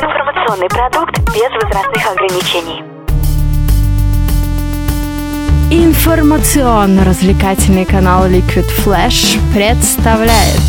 Информационный продукт без возрастных ограничений. Информационно-развлекательный канал Liquid Flash представляет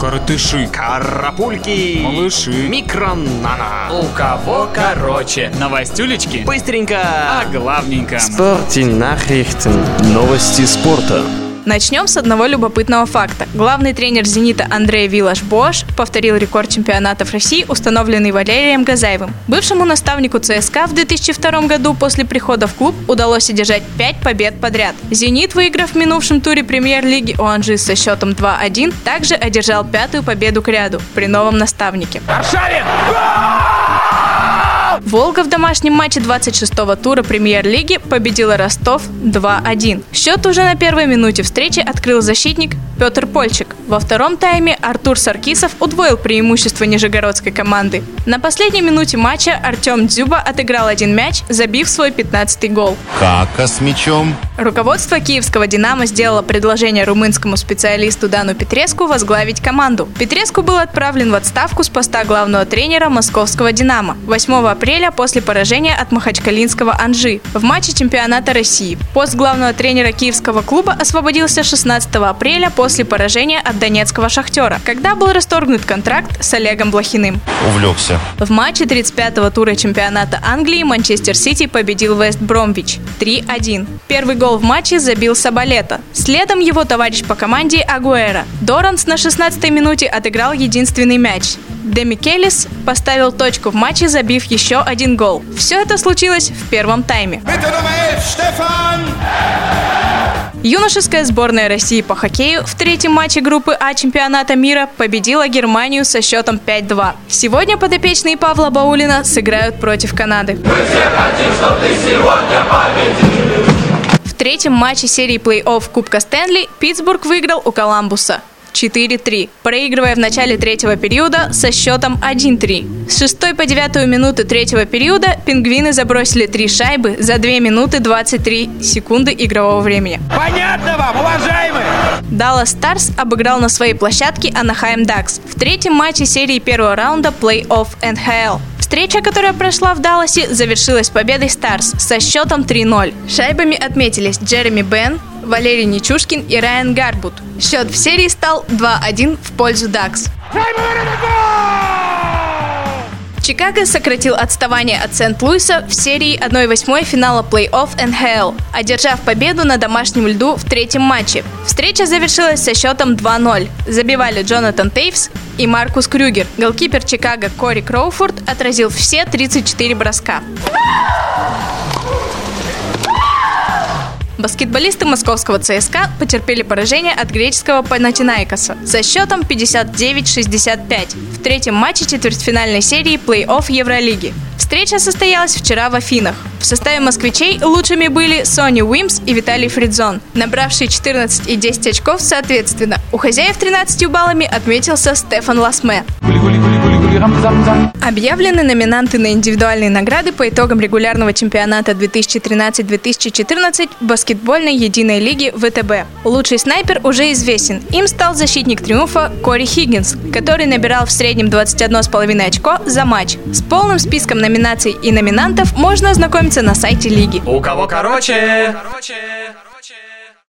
Коротыши, Карапульки, малыши, микронана. у кого короче. Новостюлечки, Быстренько. а главненько. Спорте Nachrichten. Новости спорта. Начнем с одного любопытного факта. Главный тренер «Зенита» Андрей Вилаш-Бош повторил рекорд чемпионатов России, установленный Валерием Газаевым. Бывшему наставнику ЦСКА в 2002 году после прихода в клуб удалось одержать 5 побед подряд. «Зенит», выиграв в минувшем туре премьер-лиги у со счетом 2-1, также одержал пятую победу к ряду при новом наставнике. Волга в домашнем матче 26-го тура премьер-лиги победила Ростов 2-1. Счет уже на первой минуте встречи открыл защитник Петр Польчик. Во втором тайме Артур Саркисов удвоил преимущество нижегородской команды. На последней минуте матча Артем Дзюба отыграл один мяч, забив свой 15-й гол. Кака с мячом. Руководство киевского «Динамо» сделало предложение румынскому специалисту Дану Петреску возглавить команду. Петреску был отправлен в отставку с поста главного тренера московского «Динамо» 8 апреля после поражения от махачкалинского «Анжи» в матче чемпионата России. Пост главного тренера киевского клуба освободился 16 апреля после поражения от донецкого «Шахтера», когда был расторгнут контракт с Олегом Блохиным. Увлекся. В матче 35-го тура чемпионата Англии Манчестер Сити победил Вест Бромвич 3-1. Первый гол в матче забил Сабалета. Следом его товарищ по команде Агуэра. Доранс на 16-й минуте отыграл единственный мяч. Демикелис поставил точку в матче, забив еще один гол. Все это случилось в первом тайме. Юношеская сборная России по хоккею в третьем матче группы А чемпионата мира победила Германию со счетом 5-2. Сегодня подопечные Павла Баулина сыграют против Канады. В третьем матче серии плей-офф Кубка Стэнли Питтсбург выиграл у Коламбуса 4-3, проигрывая в начале третьего периода со счетом 1-3. С 6 по 9 минуты третьего периода пингвины забросили три шайбы за 2 минуты 23 секунды игрового времени. Понятно вам, уважаемые? Даллас Старс обыграл на своей площадке Анахайм Дакс в третьем матче серии первого раунда плей-офф НХЛ. Встреча, которая прошла в Далласе, завершилась победой Старс со счетом 3-0. Шайбами отметились Джереми Бен, Валерий Нечушкин и Райан Гарбут. Счет в серии стал 2-1 в пользу Дакс. Чикаго сократил отставание от Сент-Луиса в серии 1-8 финала плей-офф НХЛ, одержав победу на домашнем льду в третьем матче. Встреча завершилась со счетом 2-0. Забивали Джонатан Тейвс и Маркус Крюгер. Голкипер Чикаго Кори Кроуфорд отразил все 34 броска. Баскетболисты московского ЦСКА потерпели поражение от греческого Панатинаикоса со счетом 59-65 в третьем матче четвертьфинальной серии плей-офф Евролиги. Встреча состоялась вчера в Афинах. В составе москвичей лучшими были Сони Уимс и Виталий Фридзон, набравшие 14 и 10 очков соответственно. У хозяев 13 баллами отметился Стефан Ласме. Объявлены номинанты на индивидуальные награды по итогам регулярного чемпионата 2013-2014 баскетбольной единой лиги ВТБ. Лучший снайпер уже известен. Им стал защитник триумфа Кори Хиггинс, который набирал в среднем 21,5 очко за матч. С полным списком номинаций и номинантов можно ознакомиться на сайте лиги. У кого короче.